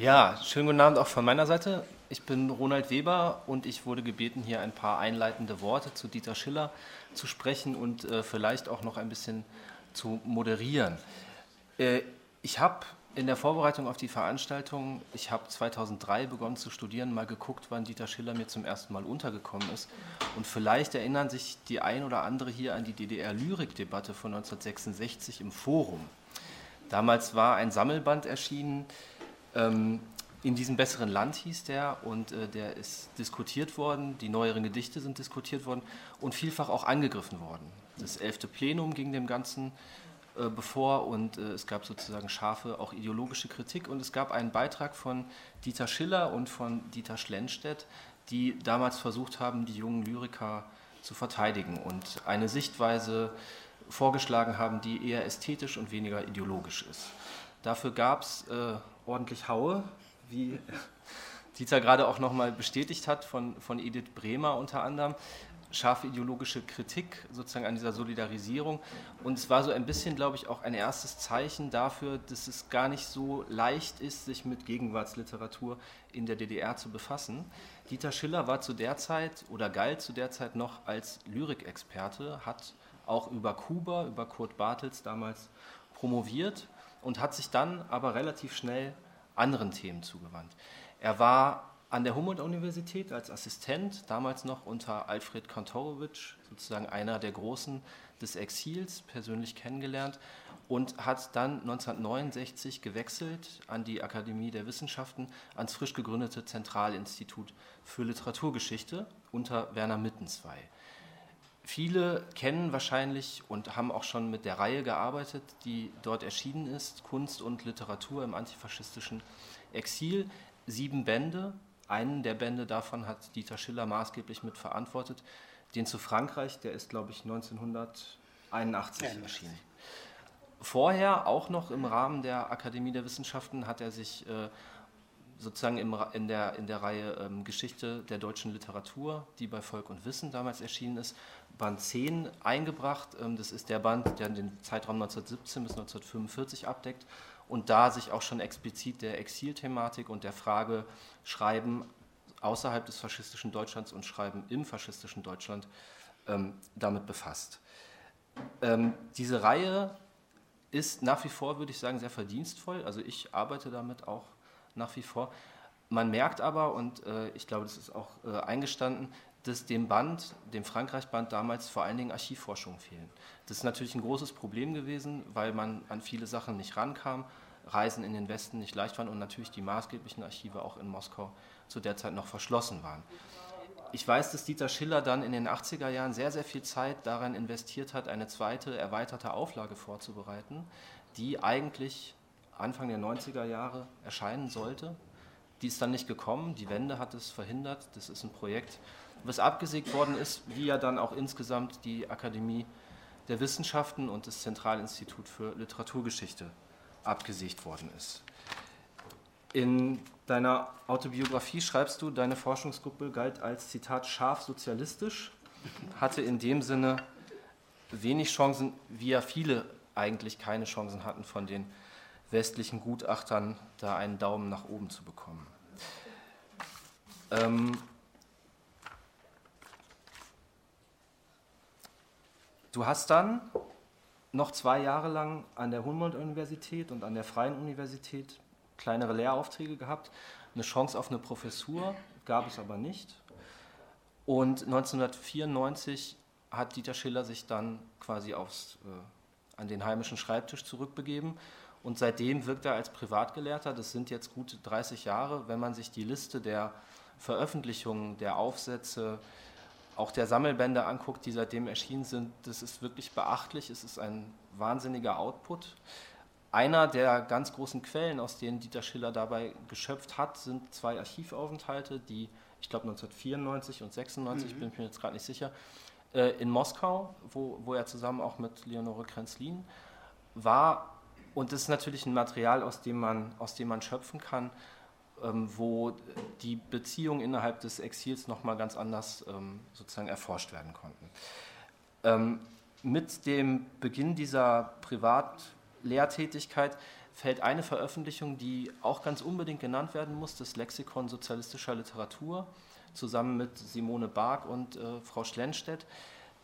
Ja, schönen guten Abend auch von meiner Seite. Ich bin Ronald Weber und ich wurde gebeten, hier ein paar einleitende Worte zu Dieter Schiller zu sprechen und äh, vielleicht auch noch ein bisschen zu moderieren. Äh, ich habe in der Vorbereitung auf die Veranstaltung, ich habe 2003 begonnen zu studieren, mal geguckt, wann Dieter Schiller mir zum ersten Mal untergekommen ist. Und vielleicht erinnern sich die ein oder andere hier an die DDR-Lyrik-Debatte von 1966 im Forum. Damals war ein Sammelband erschienen, ähm, in diesem besseren Land hieß der und äh, der ist diskutiert worden, die neueren Gedichte sind diskutiert worden und vielfach auch angegriffen worden. Das elfte Plenum ging dem Ganzen äh, bevor und äh, es gab sozusagen scharfe, auch ideologische Kritik und es gab einen Beitrag von Dieter Schiller und von Dieter Schlenstedt, die damals versucht haben, die jungen Lyriker zu verteidigen und eine Sichtweise vorgeschlagen haben, die eher ästhetisch und weniger ideologisch ist. Dafür gab es äh, ordentlich Haue, wie Dieter gerade auch nochmal bestätigt hat, von, von Edith Bremer unter anderem scharfe ideologische Kritik sozusagen an dieser Solidarisierung. Und es war so ein bisschen, glaube ich, auch ein erstes Zeichen dafür, dass es gar nicht so leicht ist, sich mit Gegenwartsliteratur in der DDR zu befassen. Dieter Schiller war zu der Zeit oder galt zu der Zeit noch als Lyrikexperte, hat auch über Kuba, über Kurt Bartels damals promoviert und hat sich dann aber relativ schnell anderen Themen zugewandt. Er war an der Humboldt-Universität als Assistent, damals noch unter Alfred Kantorowitsch, sozusagen einer der Großen des Exils, persönlich kennengelernt und hat dann 1969 gewechselt an die Akademie der Wissenschaften, ans frisch gegründete Zentralinstitut für Literaturgeschichte unter Werner Mittenzwei. Viele kennen wahrscheinlich und haben auch schon mit der Reihe gearbeitet, die dort erschienen ist, Kunst und Literatur im antifaschistischen Exil. Sieben Bände, einen der Bände davon hat Dieter Schiller maßgeblich mitverantwortet. Den zu Frankreich, der ist, glaube ich, 1981 ja, erschienen. Vorher, auch noch im Rahmen der Akademie der Wissenschaften, hat er sich äh, sozusagen im, in, der, in der Reihe ähm, Geschichte der deutschen Literatur, die bei Volk und Wissen damals erschienen ist, Band 10 eingebracht. Ähm, das ist der Band, der den Zeitraum 1917 bis 1945 abdeckt und da sich auch schon explizit der Exilthematik und der Frage Schreiben außerhalb des faschistischen Deutschlands und Schreiben im faschistischen Deutschland ähm, damit befasst. Ähm, diese Reihe ist nach wie vor, würde ich sagen, sehr verdienstvoll. Also ich arbeite damit auch nach wie vor. Man merkt aber, und äh, ich glaube, das ist auch äh, eingestanden, dass dem Band, dem Frankreich-Band damals vor allen Dingen Archivforschungen fehlen. Das ist natürlich ein großes Problem gewesen, weil man an viele Sachen nicht rankam, Reisen in den Westen nicht leicht waren und natürlich die maßgeblichen Archive auch in Moskau zu der Zeit noch verschlossen waren. Ich weiß, dass Dieter Schiller dann in den 80er Jahren sehr, sehr viel Zeit daran investiert hat, eine zweite erweiterte Auflage vorzubereiten, die eigentlich Anfang der 90er Jahre erscheinen sollte. Die ist dann nicht gekommen, die Wende hat es verhindert. Das ist ein Projekt, was abgesägt worden ist, wie ja dann auch insgesamt die Akademie der Wissenschaften und das Zentralinstitut für Literaturgeschichte abgesägt worden ist. In deiner Autobiografie schreibst du, deine Forschungsgruppe galt als Zitat scharf sozialistisch, hatte in dem Sinne wenig Chancen, wie ja viele eigentlich keine Chancen hatten, von den westlichen Gutachtern da einen Daumen nach oben zu bekommen. Ähm, Du hast dann noch zwei Jahre lang an der Humboldt-Universität und an der Freien Universität kleinere Lehraufträge gehabt. Eine Chance auf eine Professur gab es aber nicht. Und 1994 hat Dieter Schiller sich dann quasi aufs, äh, an den heimischen Schreibtisch zurückbegeben. Und seitdem wirkt er als Privatgelehrter. Das sind jetzt gute 30 Jahre. Wenn man sich die Liste der Veröffentlichungen, der Aufsätze, auch der Sammelbände anguckt, die seitdem erschienen sind, das ist wirklich beachtlich. Es ist ein wahnsinniger Output. Einer der ganz großen Quellen, aus denen Dieter Schiller dabei geschöpft hat, sind zwei Archivaufenthalte, die ich glaube 1994 und 96, mhm. bin ich mir jetzt gerade nicht sicher, äh, in Moskau, wo, wo er zusammen auch mit Leonore Krenzlin war. Und das ist natürlich ein Material, aus dem man, aus dem man schöpfen kann. Ähm, wo die Beziehungen innerhalb des Exils nochmal ganz anders ähm, sozusagen erforscht werden konnten. Ähm, mit dem Beginn dieser Privatlehrtätigkeit fällt eine Veröffentlichung, die auch ganz unbedingt genannt werden muss, das Lexikon sozialistischer Literatur, zusammen mit Simone Bark und äh, Frau Schlenstedt,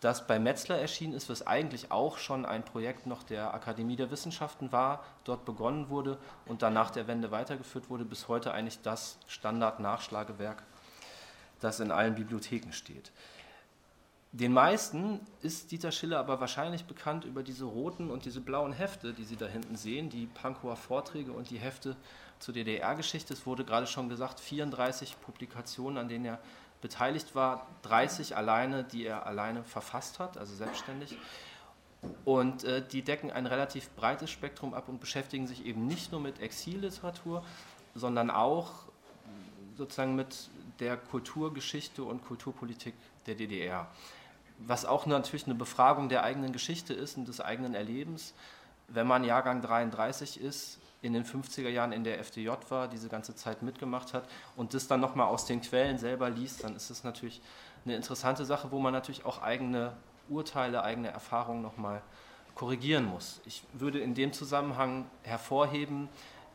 das bei Metzler erschienen ist, was eigentlich auch schon ein Projekt noch der Akademie der Wissenschaften war, dort begonnen wurde und dann nach der Wende weitergeführt wurde, bis heute eigentlich das Standard-Nachschlagewerk, das in allen Bibliotheken steht. Den meisten ist Dieter Schiller aber wahrscheinlich bekannt über diese roten und diese blauen Hefte, die Sie da hinten sehen, die Pankower Vorträge und die Hefte zur DDR-Geschichte. Es wurde gerade schon gesagt, 34 Publikationen, an denen er beteiligt war, 30 alleine, die er alleine verfasst hat, also selbstständig. Und äh, die decken ein relativ breites Spektrum ab und beschäftigen sich eben nicht nur mit Exilliteratur, sondern auch sozusagen mit der Kulturgeschichte und Kulturpolitik der DDR. Was auch natürlich eine Befragung der eigenen Geschichte ist und des eigenen Erlebens. Wenn man Jahrgang 33 ist, in den 50er Jahren in der FDJ war, diese ganze Zeit mitgemacht hat und das dann nochmal aus den Quellen selber liest, dann ist es natürlich eine interessante Sache, wo man natürlich auch eigene Urteile, eigene Erfahrungen nochmal korrigieren muss. Ich würde in dem Zusammenhang hervorheben,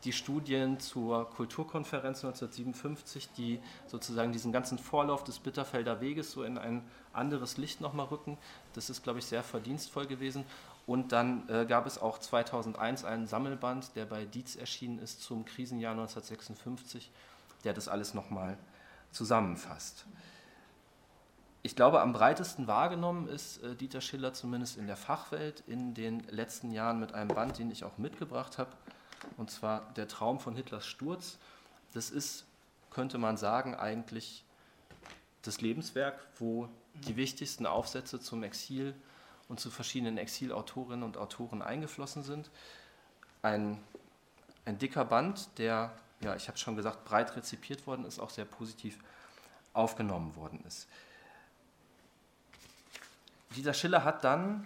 die Studien zur Kulturkonferenz 1957, die sozusagen diesen ganzen Vorlauf des Bitterfelder Weges so in ein anderes Licht nochmal rücken. Das ist, glaube ich, sehr verdienstvoll gewesen. Und dann äh, gab es auch 2001 einen Sammelband, der bei Dietz erschienen ist zum Krisenjahr 1956, der das alles nochmal zusammenfasst. Ich glaube, am breitesten wahrgenommen ist äh, Dieter Schiller zumindest in der Fachwelt in den letzten Jahren mit einem Band, den ich auch mitgebracht habe, und zwar Der Traum von Hitlers Sturz. Das ist, könnte man sagen, eigentlich das Lebenswerk, wo die wichtigsten Aufsätze zum Exil und zu verschiedenen Exilautorinnen und Autoren eingeflossen sind. Ein, ein dicker Band, der, ja, ich habe schon gesagt, breit rezipiert worden ist, auch sehr positiv aufgenommen worden ist. Dieser Schiller hat dann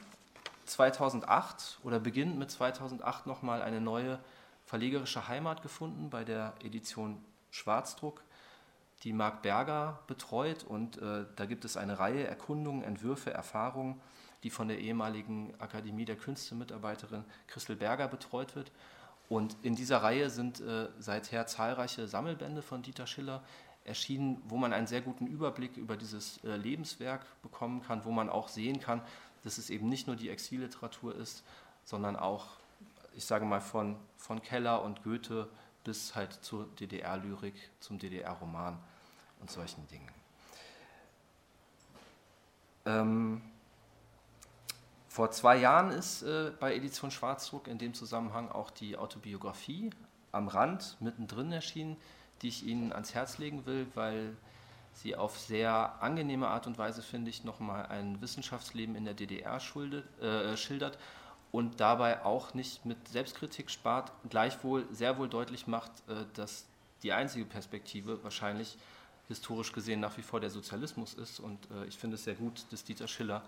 2008 oder beginnt mit 2008 nochmal eine neue verlegerische Heimat gefunden bei der Edition Schwarzdruck, die Marc Berger betreut. Und äh, da gibt es eine Reihe Erkundungen, Entwürfe, Erfahrungen die von der ehemaligen Akademie der Künste-Mitarbeiterin Christel Berger betreut wird. Und in dieser Reihe sind äh, seither zahlreiche Sammelbände von Dieter Schiller erschienen, wo man einen sehr guten Überblick über dieses äh, Lebenswerk bekommen kann, wo man auch sehen kann, dass es eben nicht nur die Exilliteratur ist, sondern auch, ich sage mal, von, von Keller und Goethe bis halt zur DDR-Lyrik, zum DDR-Roman und solchen Dingen. Ähm, vor zwei Jahren ist äh, bei Edition Schwarzdruck in dem Zusammenhang auch die Autobiografie am Rand mittendrin erschienen, die ich Ihnen ans Herz legen will, weil sie auf sehr angenehme Art und Weise, finde ich, nochmal ein Wissenschaftsleben in der DDR schuldet, äh, schildert und dabei auch nicht mit Selbstkritik spart, gleichwohl sehr wohl deutlich macht, äh, dass die einzige Perspektive wahrscheinlich historisch gesehen nach wie vor der Sozialismus ist. Und äh, ich finde es sehr gut, dass Dieter Schiller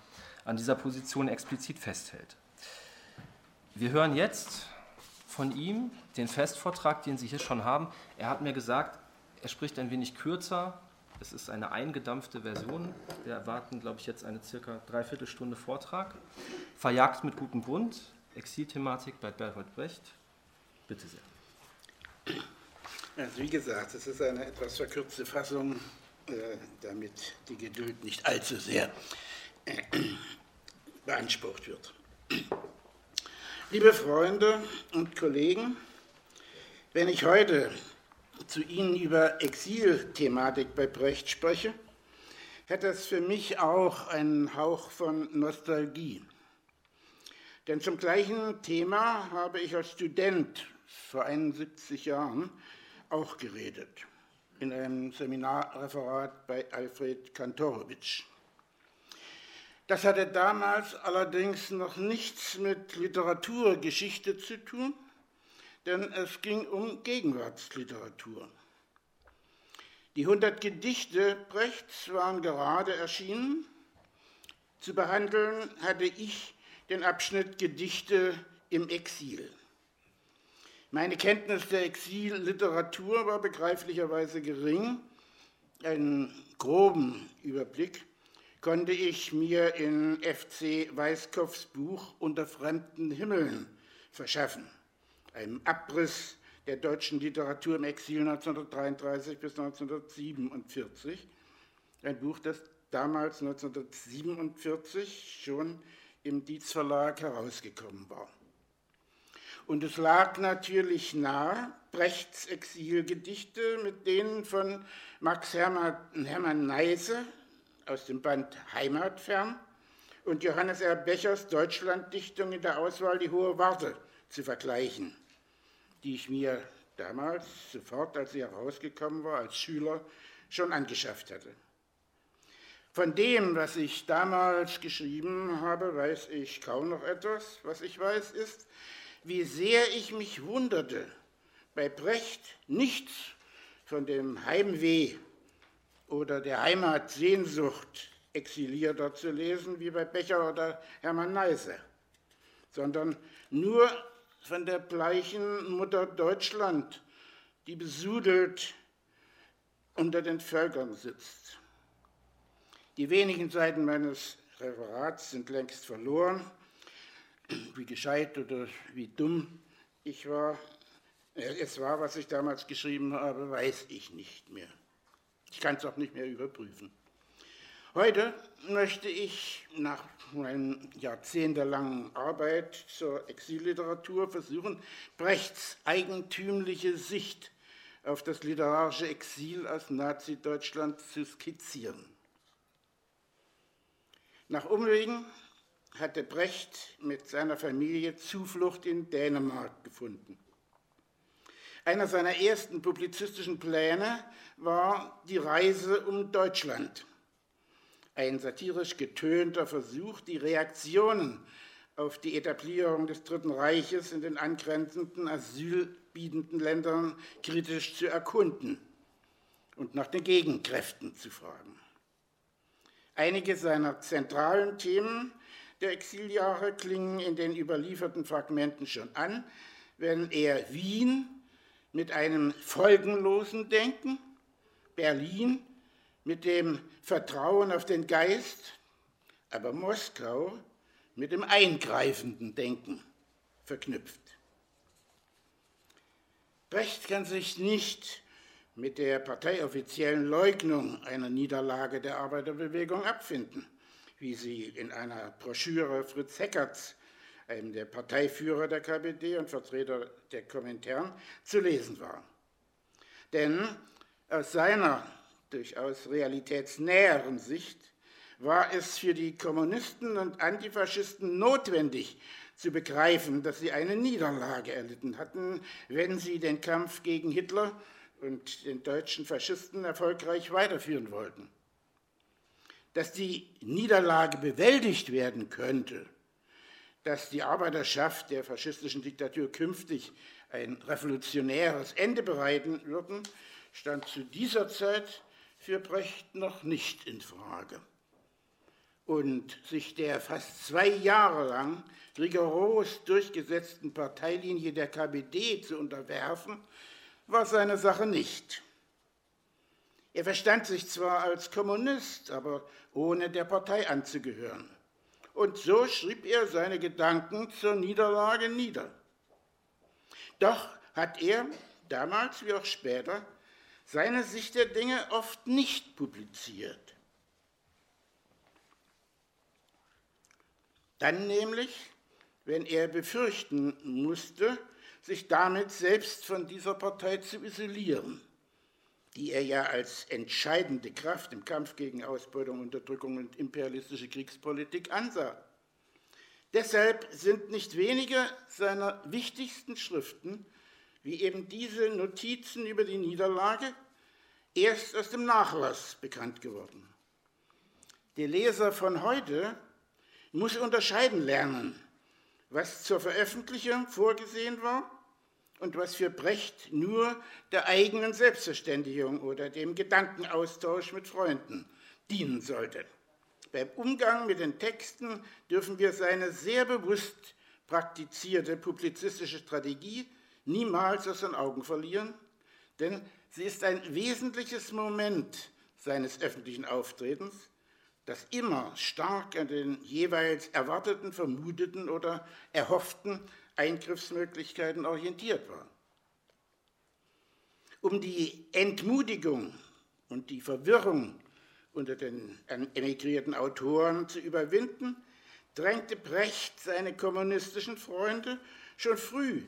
an dieser Position explizit festhält. Wir hören jetzt von ihm den Festvortrag, den Sie hier schon haben. Er hat mir gesagt, er spricht ein wenig kürzer. Es ist eine eingedampfte Version. Wir erwarten, glaube ich, jetzt eine circa Dreiviertelstunde Vortrag. Verjagt mit gutem Grund. Exilthematik bei Bertolt Brecht. Bitte sehr. Also wie gesagt, es ist eine etwas verkürzte Fassung, äh, damit die Geduld nicht allzu sehr äh, beansprucht wird. Liebe Freunde und Kollegen, wenn ich heute zu Ihnen über Exilthematik bei Brecht spreche, hat das für mich auch einen Hauch von Nostalgie. Denn zum gleichen Thema habe ich als Student vor 71 Jahren auch geredet, in einem Seminarreferat bei Alfred Kantorowitsch. Das hatte damals allerdings noch nichts mit Literaturgeschichte zu tun, denn es ging um Gegenwartsliteratur. Die 100 Gedichte Brechts waren gerade erschienen. Zu behandeln hatte ich den Abschnitt Gedichte im Exil. Meine Kenntnis der Exilliteratur war begreiflicherweise gering. Einen groben Überblick konnte ich mir in FC Weißkopfs Buch Unter fremden Himmeln verschaffen, einem Abriss der deutschen Literatur im Exil 1933 bis 1947. Ein Buch, das damals 1947 schon im Dietz Verlag herausgekommen war. Und es lag natürlich nahe, Brechts Exilgedichte mit denen von Max Hermann, Hermann Neise aus dem Band Heimatfern und Johannes R. Bechers Deutschlanddichtung in der Auswahl Die Hohe Warte zu vergleichen, die ich mir damals sofort, als sie herausgekommen war, als Schüler schon angeschafft hatte. Von dem, was ich damals geschrieben habe, weiß ich kaum noch etwas. Was ich weiß, ist, wie sehr ich mich wunderte, bei Brecht nichts von dem Heimweh oder der Heimatsehnsucht exilierter zu lesen, wie bei Becher oder Hermann Neise, sondern nur von der bleichen Mutter Deutschland, die besudelt unter den Völkern sitzt. Die wenigen Seiten meines Referats sind längst verloren wie gescheit oder wie dumm ich war, es war, was ich damals geschrieben habe, weiß ich nicht mehr. Ich kann es auch nicht mehr überprüfen. Heute möchte ich nach meiner jahrzehntelangen Arbeit zur Exilliteratur versuchen, Brechts eigentümliche Sicht auf das literarische Exil aus Nazi-Deutschland zu skizzieren. Nach Umwegen hatte Brecht mit seiner Familie Zuflucht in Dänemark gefunden. Einer seiner ersten publizistischen Pläne war die Reise um Deutschland, ein satirisch getönter Versuch, die Reaktionen auf die Etablierung des Dritten Reiches in den angrenzenden asylbietenden Ländern kritisch zu erkunden und nach den Gegenkräften zu fragen. Einige seiner zentralen Themen der Exiljahre klingen in den überlieferten Fragmenten schon an, wenn er Wien mit einem folgenlosen Denken, Berlin mit dem Vertrauen auf den Geist, aber Moskau mit dem eingreifenden Denken verknüpft. Brecht kann sich nicht mit der parteioffiziellen Leugnung einer Niederlage der Arbeiterbewegung abfinden wie sie in einer Broschüre Fritz Heckerts, einem der Parteiführer der KPD und Vertreter der Kommentaren, zu lesen war. Denn aus seiner durchaus realitätsnäheren Sicht war es für die Kommunisten und Antifaschisten notwendig zu begreifen, dass sie eine Niederlage erlitten hatten, wenn sie den Kampf gegen Hitler und den deutschen Faschisten erfolgreich weiterführen wollten dass die Niederlage bewältigt werden könnte, dass die Arbeiterschaft der faschistischen Diktatur künftig ein revolutionäres Ende bereiten würden, stand zu dieser Zeit für Brecht noch nicht in Frage. Und sich der fast zwei Jahre lang rigoros durchgesetzten Parteilinie der KPD zu unterwerfen, war seine Sache nicht. Er verstand sich zwar als Kommunist, aber ohne der Partei anzugehören. Und so schrieb er seine Gedanken zur Niederlage nieder. Doch hat er, damals wie auch später, seine Sicht der Dinge oft nicht publiziert. Dann nämlich, wenn er befürchten musste, sich damit selbst von dieser Partei zu isolieren die er ja als entscheidende Kraft im Kampf gegen Ausbeutung, Unterdrückung und imperialistische Kriegspolitik ansah. Deshalb sind nicht wenige seiner wichtigsten Schriften, wie eben diese Notizen über die Niederlage, erst aus dem Nachlass bekannt geworden. Der Leser von heute muss unterscheiden lernen, was zur Veröffentlichung vorgesehen war und was für Brecht nur der eigenen Selbstverständigung oder dem Gedankenaustausch mit Freunden dienen sollte. Beim Umgang mit den Texten dürfen wir seine sehr bewusst praktizierte publizistische Strategie niemals aus den Augen verlieren, denn sie ist ein wesentliches Moment seines öffentlichen Auftretens, das immer stark an den jeweils erwarteten, vermuteten oder erhofften Eingriffsmöglichkeiten orientiert war. Um die Entmutigung und die Verwirrung unter den emigrierten Autoren zu überwinden, drängte Brecht seine kommunistischen Freunde schon früh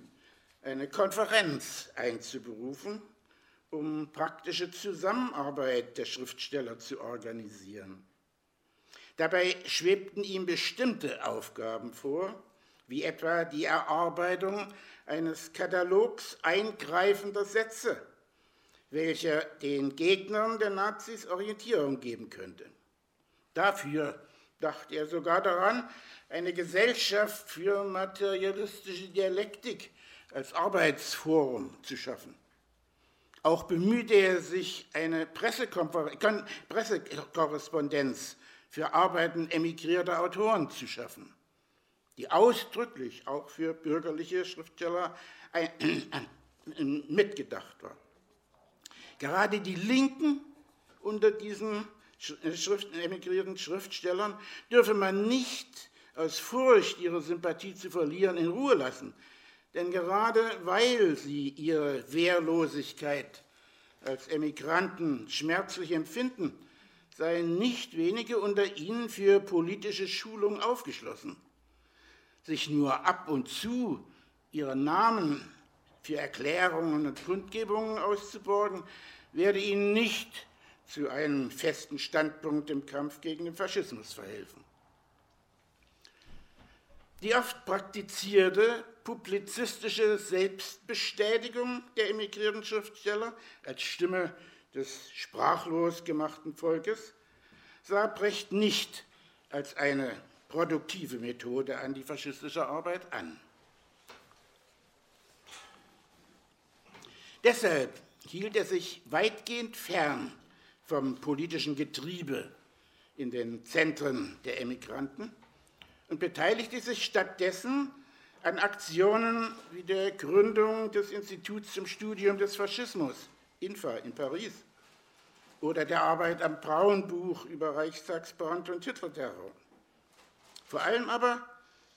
eine Konferenz einzuberufen, um praktische Zusammenarbeit der Schriftsteller zu organisieren. Dabei schwebten ihm bestimmte Aufgaben vor, wie etwa die Erarbeitung eines Katalogs eingreifender Sätze, welcher den Gegnern der Nazis Orientierung geben könnte. Dafür dachte er sogar daran, eine Gesellschaft für materialistische Dialektik als Arbeitsforum zu schaffen. Auch bemühte er sich, eine Pressekorrespondenz für Arbeiten emigrierter Autoren zu schaffen, die ausdrücklich auch für bürgerliche Schriftsteller mitgedacht war. Gerade die Linken unter diesen Schrift, emigrierten Schriftstellern dürfe man nicht aus Furcht, ihre Sympathie zu verlieren, in Ruhe lassen. Denn gerade weil sie ihre Wehrlosigkeit als Emigranten schmerzlich empfinden, seien nicht wenige unter ihnen für politische Schulung aufgeschlossen. Sich nur ab und zu ihre Namen für Erklärungen und Kundgebungen auszuborgen, werde ihnen nicht zu einem festen Standpunkt im Kampf gegen den Faschismus verhelfen. Die oft praktizierte publizistische Selbstbestätigung der emigrierten Schriftsteller als Stimme des sprachlos gemachten Volkes sah Brecht nicht als eine produktive Methode antifaschistischer Arbeit an. Deshalb hielt er sich weitgehend fern vom politischen Getriebe in den Zentren der Emigranten und beteiligte sich stattdessen an Aktionen wie der Gründung des Instituts zum Studium des Faschismus, INFA, in Paris, oder der Arbeit am Braunbuch über Reichstagsbrand und Hitlerterror. Vor allem aber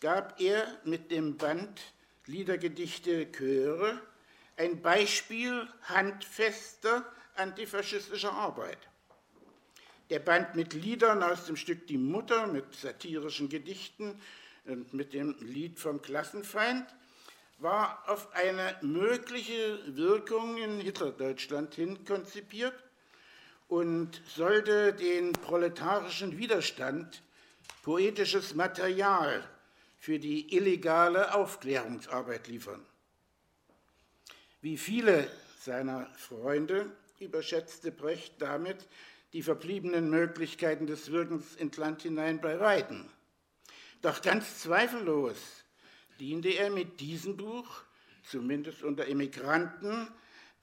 gab er mit dem Band Liedergedichte Chöre ein Beispiel handfester antifaschistischer Arbeit. Der Band mit Liedern aus dem Stück Die Mutter, mit satirischen Gedichten und mit dem Lied vom Klassenfeind, war auf eine mögliche Wirkung in Hitlerdeutschland hin konzipiert und sollte den proletarischen Widerstand poetisches Material für die illegale Aufklärungsarbeit liefern. Wie viele seiner Freunde überschätzte Brecht damit die verbliebenen Möglichkeiten des Wirkens ins Land hinein bei Weitem. Doch ganz zweifellos diente er mit diesem Buch, zumindest unter Emigranten,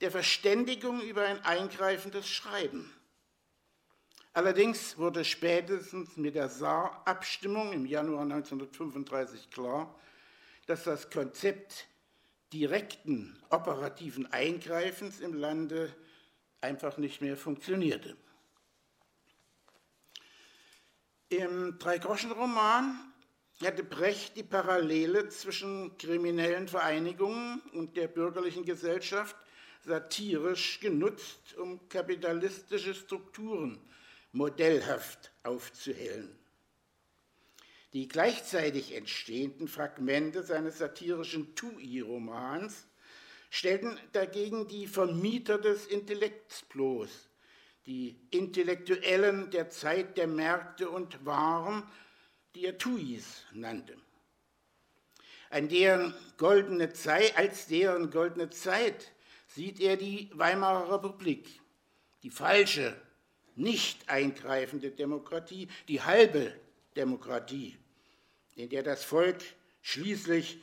der Verständigung über ein eingreifendes Schreiben. Allerdings wurde spätestens mit der Saar-Abstimmung im Januar 1935 klar, dass das Konzept direkten operativen Eingreifens im Lande einfach nicht mehr funktionierte. Im Dreigroschen-Roman hatte Brecht die Parallele zwischen kriminellen Vereinigungen und der bürgerlichen Gesellschaft satirisch genutzt, um kapitalistische Strukturen modellhaft aufzuhellen. Die gleichzeitig entstehenden Fragmente seines satirischen Tui-Romans stellten dagegen die Vermieter des Intellekts bloß, die Intellektuellen der Zeit der Märkte und Waren, die er Tuis nannte. An deren goldene Zeit, als deren goldene Zeit sieht er die Weimarer Republik, die falsche, nicht eingreifende Demokratie, die halbe Demokratie, in der das Volk schließlich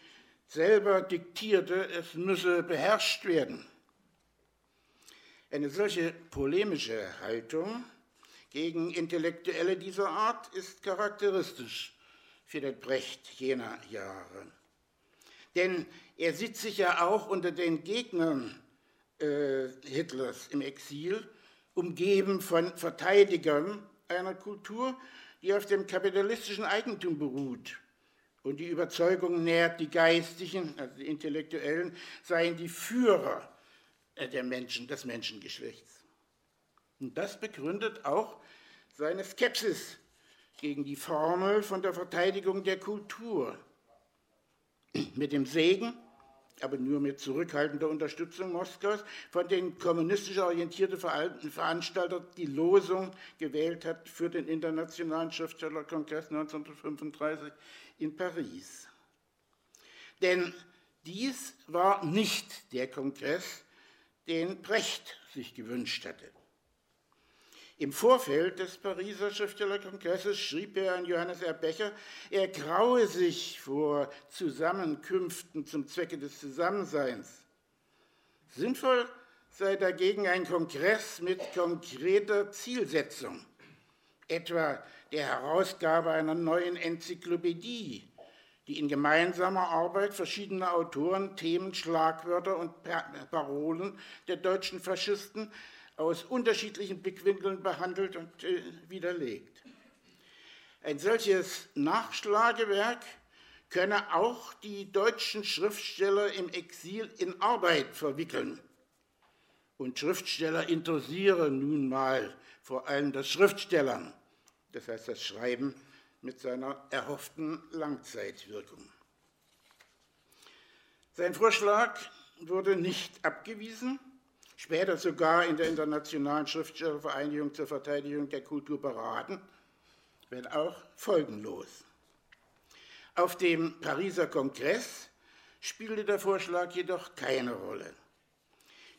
selber diktierte, es müsse beherrscht werden. Eine solche polemische Haltung gegen Intellektuelle dieser Art ist charakteristisch für den Brecht jener Jahre. Denn er sieht sich ja auch unter den Gegnern äh, Hitlers im Exil, umgeben von Verteidigern einer Kultur, die auf dem kapitalistischen Eigentum beruht und die Überzeugung nährt, die Geistigen, also die Intellektuellen, seien die Führer äh, der Menschen, des Menschengeschlechts. Und das begründet auch seine Skepsis gegen die Formel von der Verteidigung der Kultur. Mit dem Segen, aber nur mit zurückhaltender Unterstützung Moskaus, von den kommunistisch orientierten Veranstalter die Losung gewählt hat für den Internationalen Schriftstellerkongress 1935 in Paris. Denn dies war nicht der Kongress, den Brecht sich gewünscht hatte. Im Vorfeld des Pariser Schriftstellerkongresses schrieb er an Johannes R. Becher, er graue sich vor Zusammenkünften zum Zwecke des Zusammenseins. Sinnvoll sei dagegen ein Kongress mit konkreter Zielsetzung, etwa der Herausgabe einer neuen Enzyklopädie, die in gemeinsamer Arbeit verschiedener Autoren Themen, Schlagwörter und Parolen der deutschen Faschisten aus unterschiedlichen Blickwinkeln behandelt und äh, widerlegt. Ein solches Nachschlagewerk könne auch die deutschen Schriftsteller im Exil in Arbeit verwickeln. Und Schriftsteller interessieren nun mal vor allem das Schriftstellern, das heißt das Schreiben mit seiner erhofften Langzeitwirkung. Sein Vorschlag wurde nicht abgewiesen, später sogar in der Internationalen Schriftstellervereinigung zur Verteidigung der Kultur beraten, wenn auch folgenlos. Auf dem Pariser Kongress spielte der Vorschlag jedoch keine Rolle.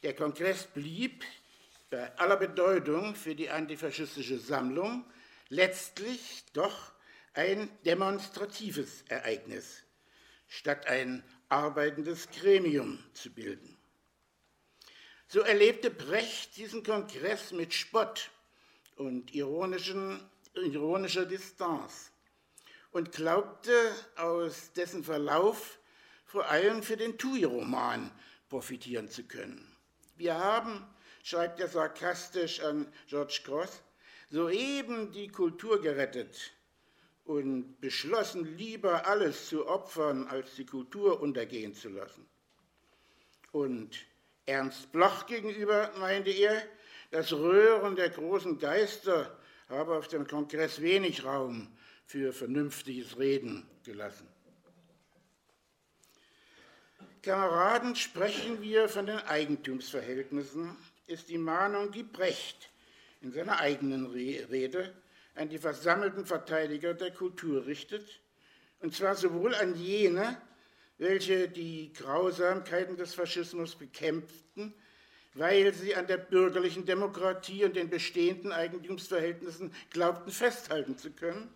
Der Kongress blieb bei aller Bedeutung für die antifaschistische Sammlung letztlich doch ein demonstratives Ereignis, statt ein arbeitendes Gremium zu bilden. So erlebte Brecht diesen Kongress mit Spott und ironischer Distanz und glaubte aus dessen Verlauf vor allem für den Tui-Roman profitieren zu können. Wir haben, schreibt er sarkastisch an George Cross, soeben die Kultur gerettet und beschlossen, lieber alles zu opfern, als die Kultur untergehen zu lassen. Und Ernst Bloch gegenüber meinte er, das Röhren der großen Geister habe auf dem Kongress wenig Raum für vernünftiges Reden gelassen. Kameraden, sprechen wir von den Eigentumsverhältnissen, ist die Mahnung, die Brecht in seiner eigenen Rede an die versammelten Verteidiger der Kultur richtet, und zwar sowohl an jene, welche die Grausamkeiten des Faschismus bekämpften, weil sie an der bürgerlichen Demokratie und den bestehenden Eigentumsverhältnissen glaubten festhalten zu können,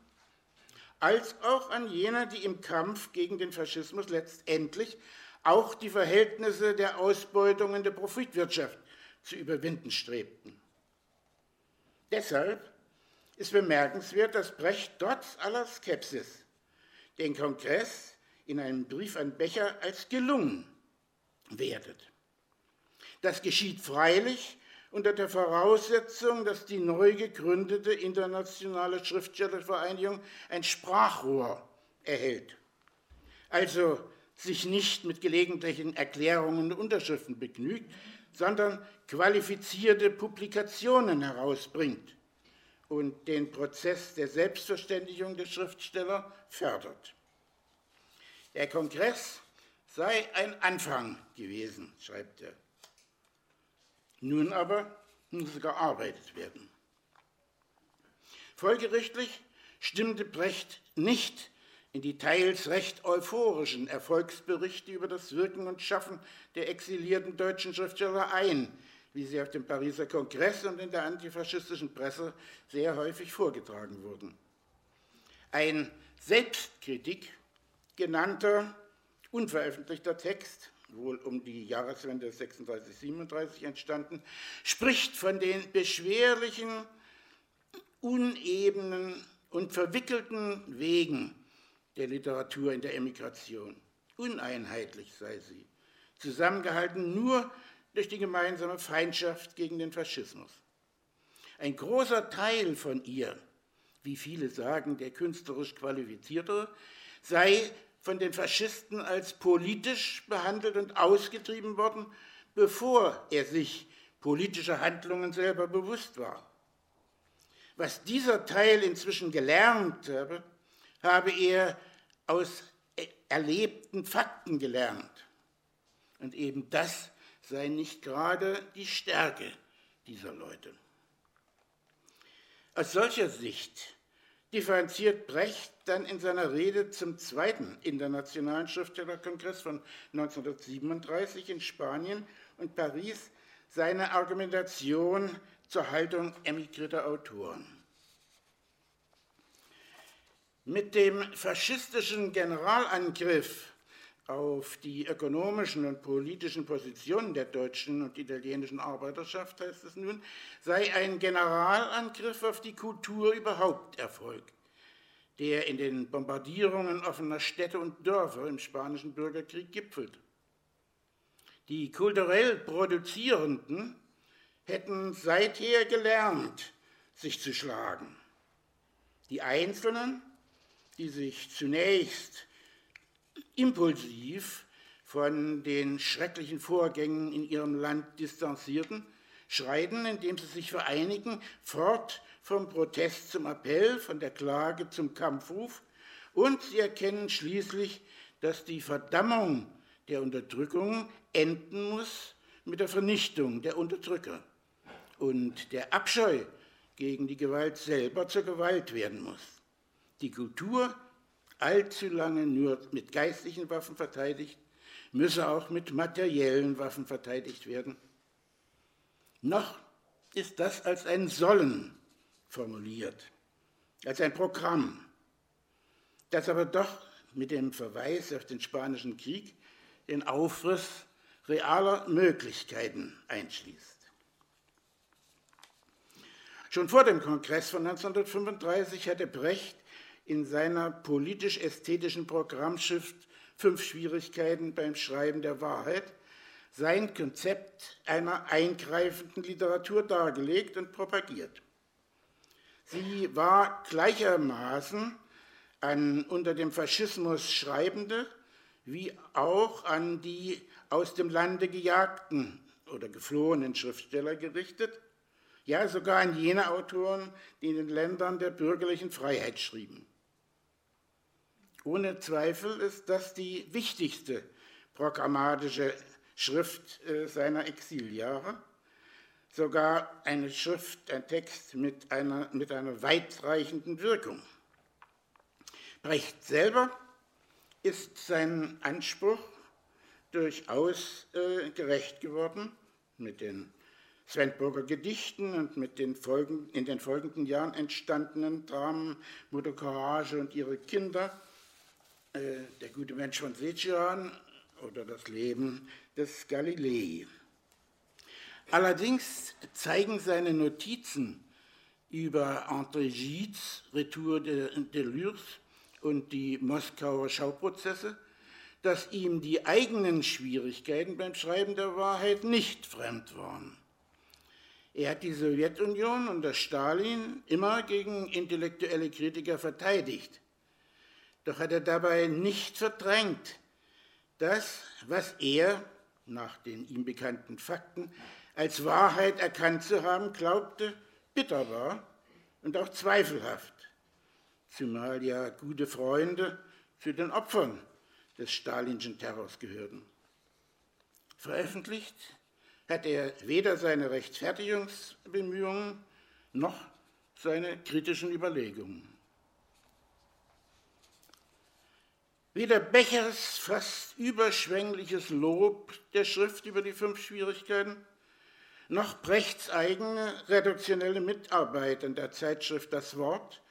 als auch an jene, die im Kampf gegen den Faschismus letztendlich auch die Verhältnisse der Ausbeutung in der Profitwirtschaft zu überwinden strebten. Deshalb ist bemerkenswert, dass Brecht trotz aller Skepsis den Kongress in einem Brief an Becher als gelungen wertet. Das geschieht freilich unter der Voraussetzung, dass die neu gegründete internationale Schriftstellervereinigung ein Sprachrohr erhält. Also sich nicht mit gelegentlichen Erklärungen und Unterschriften begnügt, sondern qualifizierte Publikationen herausbringt und den Prozess der Selbstverständigung der Schriftsteller fördert. Der Kongress sei ein Anfang gewesen, schreibt er. Nun aber muss gearbeitet werden. Folgerichtlich stimmte Brecht nicht in die teils recht euphorischen Erfolgsberichte über das Wirken und Schaffen der exilierten deutschen Schriftsteller ein, wie sie auf dem Pariser Kongress und in der antifaschistischen Presse sehr häufig vorgetragen wurden. Ein Selbstkritik genannter unveröffentlichter Text, wohl um die Jahreswende 36-37 entstanden, spricht von den beschwerlichen, unebenen und verwickelten Wegen der Literatur in der Emigration. Uneinheitlich sei sie, zusammengehalten nur durch die gemeinsame Feindschaft gegen den Faschismus. Ein großer Teil von ihr, wie viele sagen, der künstlerisch Qualifizierte, sei von den Faschisten als politisch behandelt und ausgetrieben worden, bevor er sich politischer Handlungen selber bewusst war. Was dieser Teil inzwischen gelernt habe, habe er aus erlebten Fakten gelernt. Und eben das sei nicht gerade die Stärke dieser Leute. Aus solcher Sicht differenziert Brecht dann in seiner Rede zum zweiten Internationalen Schriftstellerkongress von 1937 in Spanien und Paris seine Argumentation zur Haltung emigrierter Autoren. Mit dem faschistischen Generalangriff auf die ökonomischen und politischen Positionen der deutschen und italienischen Arbeiterschaft, heißt es nun, sei ein Generalangriff auf die Kultur überhaupt erfolgt, der in den Bombardierungen offener Städte und Dörfer im spanischen Bürgerkrieg gipfelt. Die kulturell Produzierenden hätten seither gelernt, sich zu schlagen. Die Einzelnen, die sich zunächst impulsiv von den schrecklichen Vorgängen in ihrem Land distanzierten, schreiten, indem sie sich vereinigen, fort vom Protest zum Appell, von der Klage zum Kampfruf und sie erkennen schließlich, dass die Verdammung der Unterdrückung enden muss mit der Vernichtung der Unterdrücker und der Abscheu gegen die Gewalt selber zur Gewalt werden muss. Die Kultur allzu lange nur mit geistlichen Waffen verteidigt, müsse auch mit materiellen Waffen verteidigt werden. Noch ist das als ein Sollen formuliert, als ein Programm, das aber doch mit dem Verweis auf den Spanischen Krieg den Aufriss realer Möglichkeiten einschließt. Schon vor dem Kongress von 1935 hatte Brecht in seiner politisch-ästhetischen Programmschrift Fünf Schwierigkeiten beim Schreiben der Wahrheit sein Konzept einer eingreifenden Literatur dargelegt und propagiert. Sie war gleichermaßen an unter dem Faschismus Schreibende wie auch an die aus dem Lande gejagten oder geflohenen Schriftsteller gerichtet, ja sogar an jene Autoren, die in den Ländern der bürgerlichen Freiheit schrieben. Ohne Zweifel ist das die wichtigste programmatische Schrift äh, seiner Exiljahre, sogar eine Schrift, ein Text mit einer, mit einer weitreichenden Wirkung. Brecht selber ist sein Anspruch durchaus äh, gerecht geworden mit den Svendburger Gedichten und mit den Folgen, in den folgenden Jahren entstandenen Dramen Mutter Courage und ihre Kinder der gute Mensch von Sechian oder das Leben des Galilei. Allerdings zeigen seine Notizen über André Gides Retour de, de Lurs und die Moskauer Schauprozesse, dass ihm die eigenen Schwierigkeiten beim Schreiben der Wahrheit nicht fremd waren. Er hat die Sowjetunion unter Stalin immer gegen intellektuelle Kritiker verteidigt doch hat er dabei nicht verdrängt, das, was er nach den ihm bekannten Fakten als Wahrheit erkannt zu haben glaubte, bitter war und auch zweifelhaft, zumal ja gute Freunde zu den Opfern des stalinschen Terrors gehörten. Veröffentlicht hat er weder seine Rechtfertigungsbemühungen noch seine kritischen Überlegungen. Weder Bechers fast überschwängliches Lob der Schrift über die fünf Schwierigkeiten, noch Brechts eigene redaktionelle Mitarbeit an der Zeitschrift Das Wort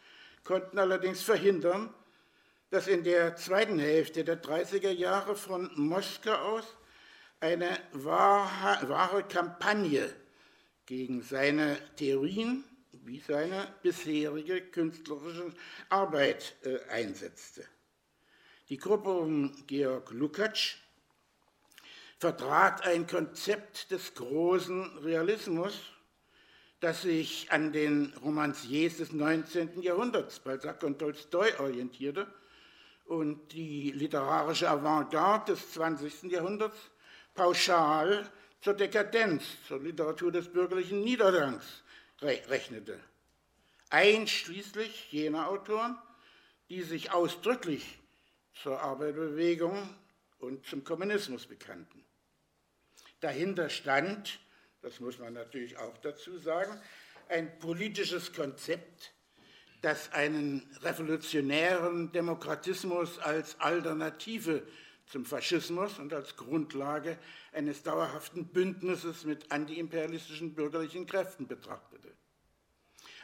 konnten allerdings verhindern, dass in der zweiten Hälfte der 30er Jahre von Moskau aus eine wahre, wahre Kampagne gegen seine Theorien wie seine bisherige künstlerische Arbeit äh, einsetzte. Die Gruppe um Georg Lukács vertrat ein Konzept des großen Realismus, das sich an den Romanciers des 19. Jahrhunderts, Balzac und Tolstoi, orientierte und die literarische Avantgarde des 20. Jahrhunderts pauschal zur Dekadenz, zur Literatur des bürgerlichen Niedergangs rechnete. Einschließlich jener Autoren, die sich ausdrücklich zur Arbeiterbewegung und zum Kommunismus bekannten. Dahinter stand, das muss man natürlich auch dazu sagen, ein politisches Konzept, das einen revolutionären Demokratismus als Alternative zum Faschismus und als Grundlage eines dauerhaften Bündnisses mit antiimperialistischen bürgerlichen Kräften betrachtete.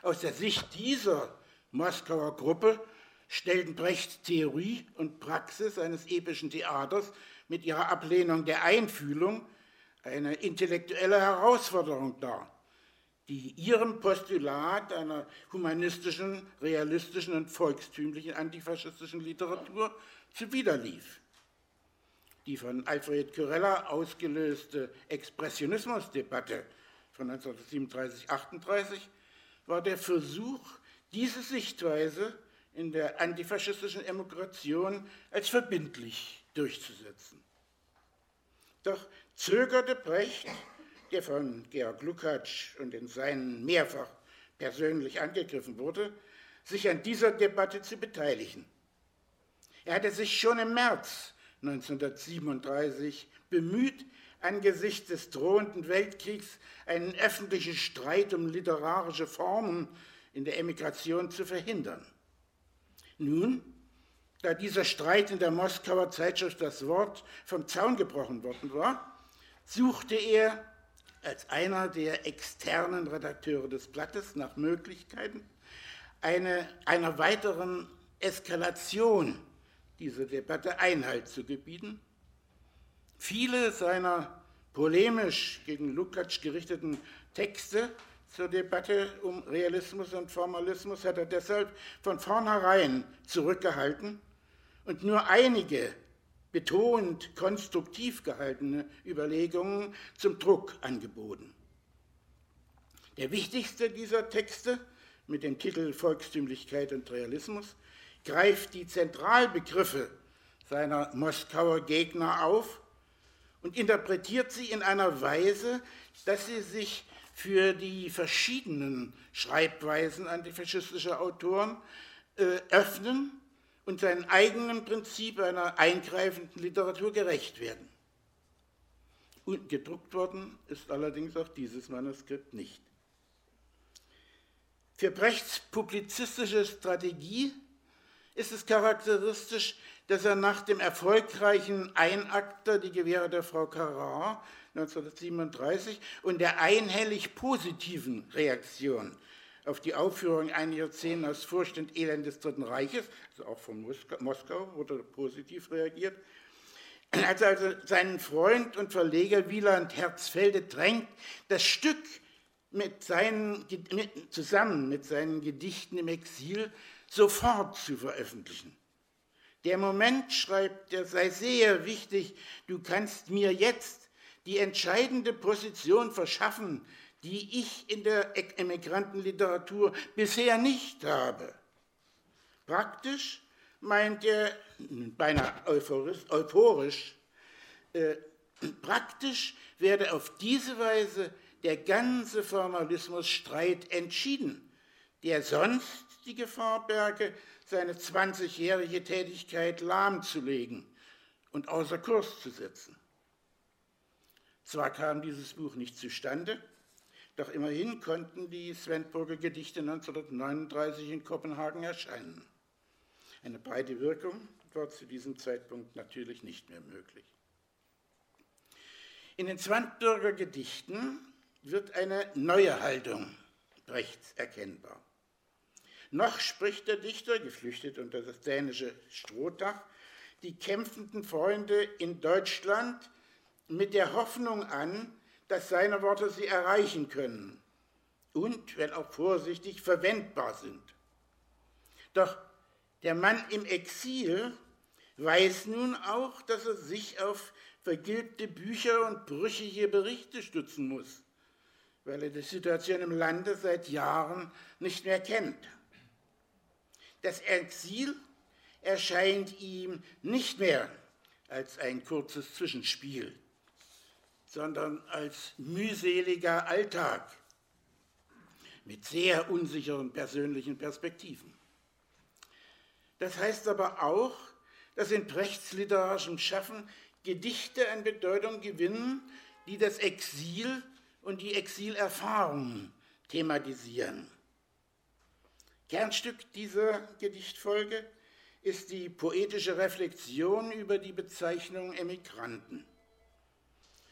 Aus der Sicht dieser Moskauer Gruppe stellten Brechts Theorie und Praxis eines epischen Theaters mit ihrer Ablehnung der Einfühlung eine intellektuelle Herausforderung dar, die ihrem Postulat einer humanistischen, realistischen und volkstümlichen antifaschistischen Literatur zuwiderlief. Die von Alfred Kyrella ausgelöste Expressionismusdebatte von 1937-38 war der Versuch, diese Sichtweise in der antifaschistischen Emigration als verbindlich durchzusetzen. Doch zögerte Brecht, der von Georg Lukács und in seinen mehrfach persönlich angegriffen wurde, sich an dieser Debatte zu beteiligen. Er hatte sich schon im März 1937 bemüht, angesichts des drohenden Weltkriegs einen öffentlichen Streit um literarische Formen in der Emigration zu verhindern. Nun, da dieser Streit in der Moskauer Zeitschrift Das Wort vom Zaun gebrochen worden war, suchte er als einer der externen Redakteure des Blattes nach Möglichkeiten eine, einer weiteren Eskalation dieser Debatte Einhalt zu gebieten. Viele seiner polemisch gegen Lukács gerichteten Texte zur Debatte um Realismus und Formalismus hat er deshalb von vornherein zurückgehalten und nur einige betont konstruktiv gehaltene Überlegungen zum Druck angeboten. Der wichtigste dieser Texte mit dem Titel Volkstümlichkeit und Realismus greift die Zentralbegriffe seiner Moskauer Gegner auf und interpretiert sie in einer Weise, dass sie sich für die verschiedenen Schreibweisen antifaschistischer Autoren äh, öffnen und seinem eigenen Prinzip einer eingreifenden Literatur gerecht werden. Und gedruckt worden ist allerdings auch dieses Manuskript nicht. Für Brechts publizistische Strategie ist es charakteristisch, dass er nach dem erfolgreichen Einakter Die Gewehre der Frau Carrar 1937 und der einhellig positiven Reaktion auf die Aufführung einiger Szenen aus Furcht und Elend des Dritten Reiches, also auch von Moskau wurde positiv reagiert, als also seinen Freund und Verleger Wieland Herzfelde drängt, das Stück mit seinen, mit, zusammen mit seinen Gedichten im Exil sofort zu veröffentlichen. Der Moment, schreibt er, sei sehr wichtig, du kannst mir jetzt die entscheidende Position verschaffen, die ich in der Emigrantenliteratur bisher nicht habe. Praktisch meint er, beinahe euphorisch, äh, praktisch werde auf diese Weise der ganze Formalismusstreit entschieden, der sonst die Gefahr berge, seine 20-jährige Tätigkeit lahmzulegen und außer Kurs zu setzen. Zwar kam dieses Buch nicht zustande, doch immerhin konnten die Svendburger Gedichte 1939 in Kopenhagen erscheinen. Eine breite Wirkung war zu diesem Zeitpunkt natürlich nicht mehr möglich. In den Svendburger Gedichten wird eine neue Haltung Brechts erkennbar. Noch spricht der Dichter, geflüchtet unter das dänische Strohdach, die kämpfenden Freunde in Deutschland mit der Hoffnung an, dass seine Worte sie erreichen können und, wenn auch vorsichtig, verwendbar sind. Doch der Mann im Exil weiß nun auch, dass er sich auf vergilbte Bücher und brüchige Berichte stützen muss, weil er die Situation im Lande seit Jahren nicht mehr kennt. Das Exil erscheint ihm nicht mehr als ein kurzes Zwischenspiel, sondern als mühseliger Alltag mit sehr unsicheren persönlichen Perspektiven. Das heißt aber auch, dass in Brechts literarischem Schaffen Gedichte an Bedeutung gewinnen, die das Exil und die Exilerfahrungen thematisieren. Kernstück dieser Gedichtfolge ist die poetische Reflexion über die Bezeichnung Emigranten.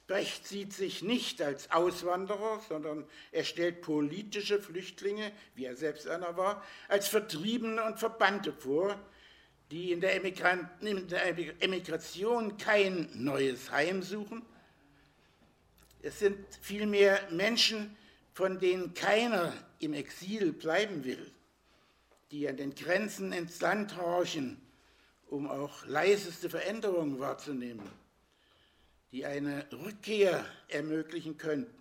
Brecht sieht sich nicht als Auswanderer, sondern er stellt politische Flüchtlinge, wie er selbst einer war, als Vertriebene und Verbannte vor, die in der, in der Emigration kein neues Heim suchen. Es sind vielmehr Menschen, von denen keiner im Exil bleiben will, die an den Grenzen ins Land horchen, um auch leiseste Veränderungen wahrzunehmen, die eine Rückkehr ermöglichen könnten.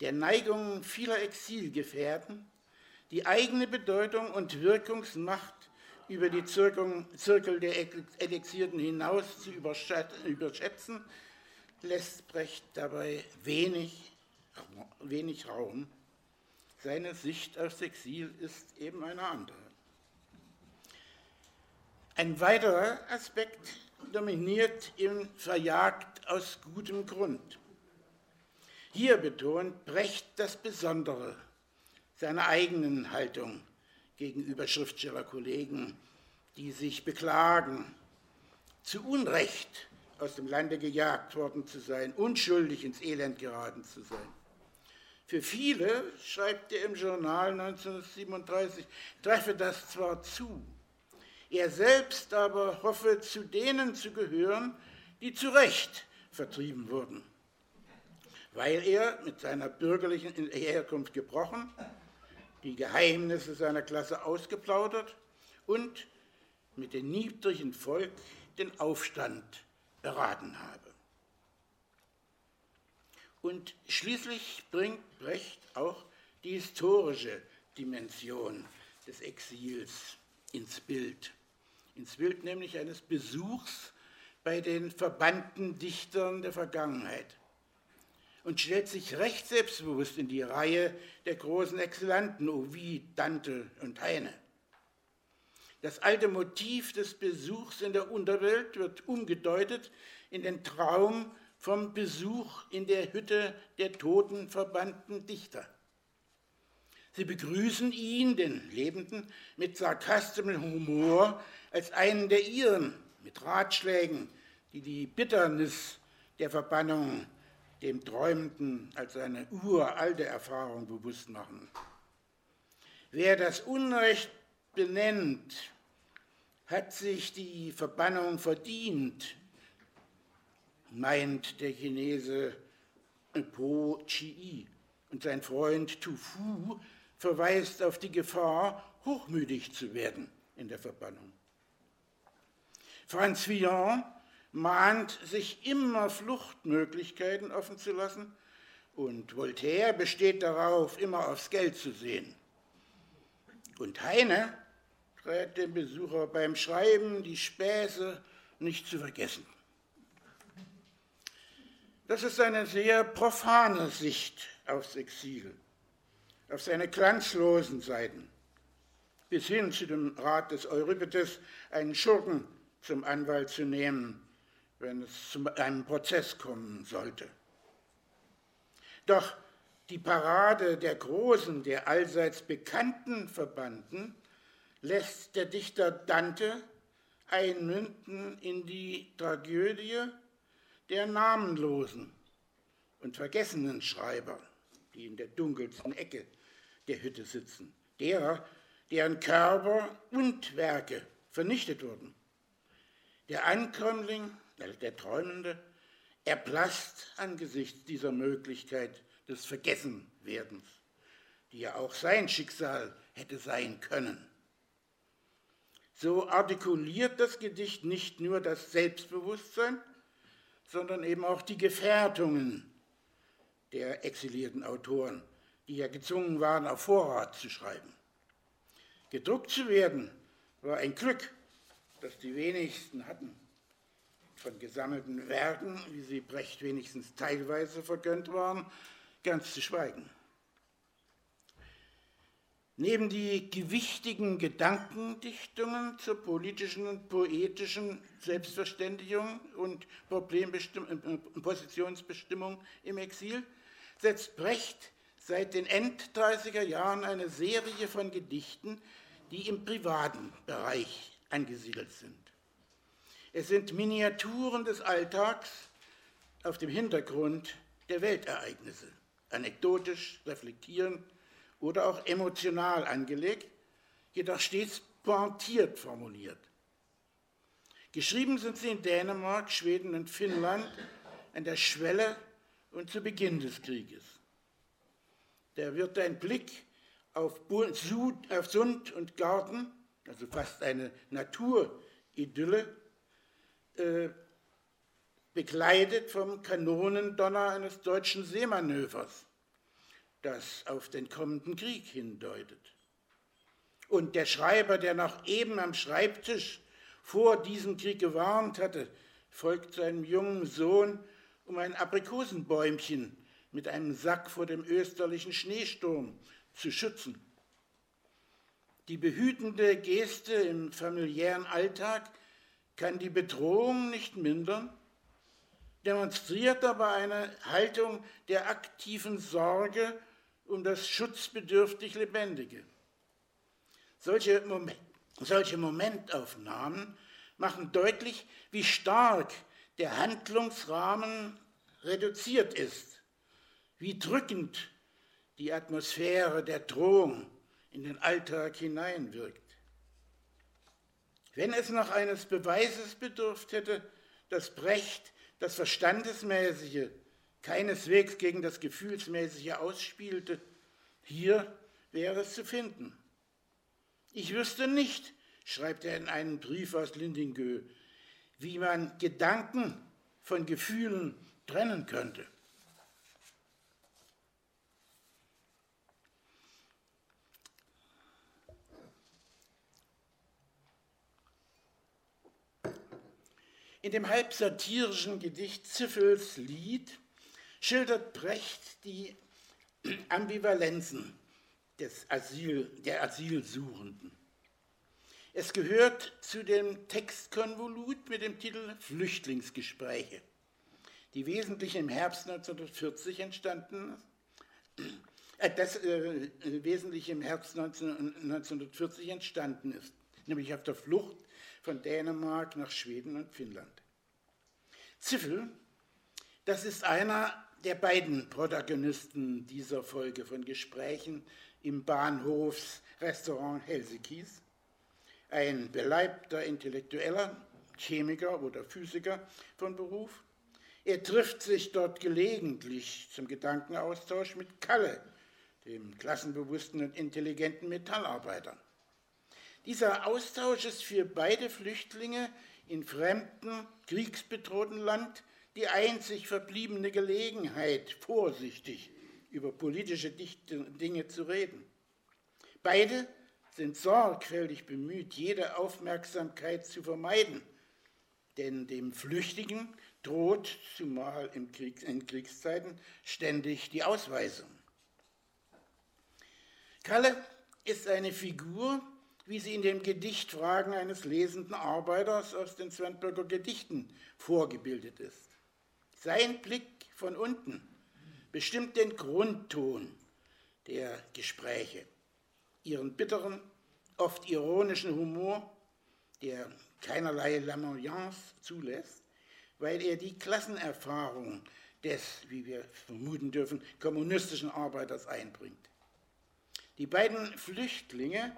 Der Neigungen vieler Exilgefährten, die eigene Bedeutung und Wirkungsmacht über die Zirkel der Elixierten hinaus zu überschätzen, lässt Brecht dabei wenig, wenig Raum. Seine Sicht aufs Exil ist eben eine andere. Ein weiterer Aspekt dominiert im Verjagt aus gutem Grund. Hier betont Brecht das Besondere seiner eigenen Haltung gegenüber Schriftstellerkollegen, die sich beklagen, zu Unrecht aus dem Lande gejagt worden zu sein, unschuldig ins Elend geraten zu sein. Für viele, schreibt er im Journal 1937, treffe das zwar zu, er selbst aber hoffe, zu denen zu gehören, die zu Recht vertrieben wurden, weil er mit seiner bürgerlichen Herkunft gebrochen die Geheimnisse seiner Klasse ausgeplaudert und mit dem niedrigen Volk den Aufstand beraten habe. Und schließlich bringt Brecht auch die historische Dimension des Exils ins Bild. Ins Bild nämlich eines Besuchs bei den verbannten Dichtern der Vergangenheit und stellt sich recht selbstbewusst in die Reihe der großen Exzellenten Ovid, Dante und Heine. Das alte Motiv des Besuchs in der Unterwelt wird umgedeutet in den Traum vom Besuch in der Hütte der toten verbannten Dichter. Sie begrüßen ihn, den Lebenden, mit sarkastischem Humor als einen der ihren, mit Ratschlägen, die die Bitternis der Verbannung dem Träumenden als eine uralte Erfahrung bewusst machen. Wer das Unrecht benennt, hat sich die Verbannung verdient, meint der Chinese Po Chi. Und sein Freund Tu Fu verweist auf die Gefahr, hochmütig zu werden in der Verbannung. Franz Villon mahnt, sich immer Fluchtmöglichkeiten offen zu lassen und Voltaire besteht darauf, immer aufs Geld zu sehen. Und Heine rät dem Besucher beim Schreiben die Späße nicht zu vergessen. Das ist eine sehr profane Sicht aufs Exil, auf seine glanzlosen Seiten, bis hin zu dem Rat des Euripides, einen Schurken zum Anwalt zu nehmen, wenn es zu einem Prozess kommen sollte. Doch die Parade der großen, der allseits bekannten Verbanden lässt der Dichter Dante einmünden in die Tragödie der namenlosen und vergessenen Schreiber, die in der dunkelsten Ecke der Hütte sitzen, derer, deren Körper und Werke vernichtet wurden. Der Ankömmling der Träumende, erblasst angesichts dieser Möglichkeit des Vergessenwerdens, die ja auch sein Schicksal hätte sein können. So artikuliert das Gedicht nicht nur das Selbstbewusstsein, sondern eben auch die Gefährdungen der exilierten Autoren, die ja gezwungen waren, auf Vorrat zu schreiben. Gedruckt zu werden war ein Glück, das die wenigsten hatten. Von gesammelten Werken, wie sie Brecht wenigstens teilweise vergönnt waren, ganz zu schweigen. Neben die gewichtigen Gedankendichtungen zur politischen und poetischen Selbstverständigung und äh, Positionsbestimmung im Exil setzt Brecht seit den End-30er Jahren eine Serie von Gedichten, die im privaten Bereich angesiedelt sind. Es sind Miniaturen des Alltags auf dem Hintergrund der Weltereignisse, anekdotisch reflektierend oder auch emotional angelegt, jedoch stets pointiert formuliert. Geschrieben sind sie in Dänemark, Schweden und Finnland an der Schwelle und zu Beginn des Krieges. Da wird ein Blick auf, Sund und Garten, also fast eine Naturidylle, äh, begleitet vom Kanonendonner eines deutschen Seemanövers das auf den kommenden Krieg hindeutet. Und der Schreiber, der noch eben am Schreibtisch vor diesem Krieg gewarnt hatte, folgt seinem jungen Sohn um ein Aprikosenbäumchen mit einem Sack vor dem österlichen Schneesturm zu schützen. Die behütende Geste im familiären Alltag kann die Bedrohung nicht mindern, demonstriert aber eine Haltung der aktiven Sorge um das schutzbedürftig Lebendige. Solche, Moment, solche Momentaufnahmen machen deutlich, wie stark der Handlungsrahmen reduziert ist, wie drückend die Atmosphäre der Drohung in den Alltag hineinwirkt. Wenn es noch eines Beweises bedurft hätte, dass Brecht das Verstandesmäßige keineswegs gegen das Gefühlsmäßige ausspielte, hier wäre es zu finden. Ich wüsste nicht, schreibt er in einem Brief aus Lindingö, wie man Gedanken von Gefühlen trennen könnte. In dem halb satirischen Gedicht Ziffels Lied schildert Brecht die Ambivalenzen des Asyl, der Asylsuchenden. Es gehört zu dem Textkonvolut mit dem Titel Flüchtlingsgespräche, die wesentlich im Herbst 1940 entstanden äh, das äh, wesentlich im Herbst 19, 1940 entstanden ist, nämlich auf der Flucht von Dänemark nach Schweden und Finnland. Ziffel, das ist einer der beiden Protagonisten dieser Folge von Gesprächen im Bahnhofsrestaurant Helsikis, ein beleibter Intellektueller, Chemiker oder Physiker von Beruf. Er trifft sich dort gelegentlich zum Gedankenaustausch mit Kalle, dem klassenbewussten und intelligenten Metallarbeiter. Dieser Austausch ist für beide Flüchtlinge in fremden, kriegsbedrohten Land die einzig verbliebene Gelegenheit, vorsichtig über politische Dinge zu reden. Beide sind sorgfältig bemüht, jede Aufmerksamkeit zu vermeiden, denn dem Flüchtigen droht, zumal Krieg, in Kriegszeiten, ständig die Ausweisung. Kalle ist eine Figur, wie sie in den Gedichtfragen eines lesenden Arbeiters aus den Zwentberger Gedichten vorgebildet ist. Sein Blick von unten bestimmt den Grundton der Gespräche, ihren bitteren, oft ironischen Humor, der keinerlei Lamoyance zulässt, weil er die Klassenerfahrung des, wie wir vermuten dürfen, kommunistischen Arbeiters einbringt. Die beiden Flüchtlinge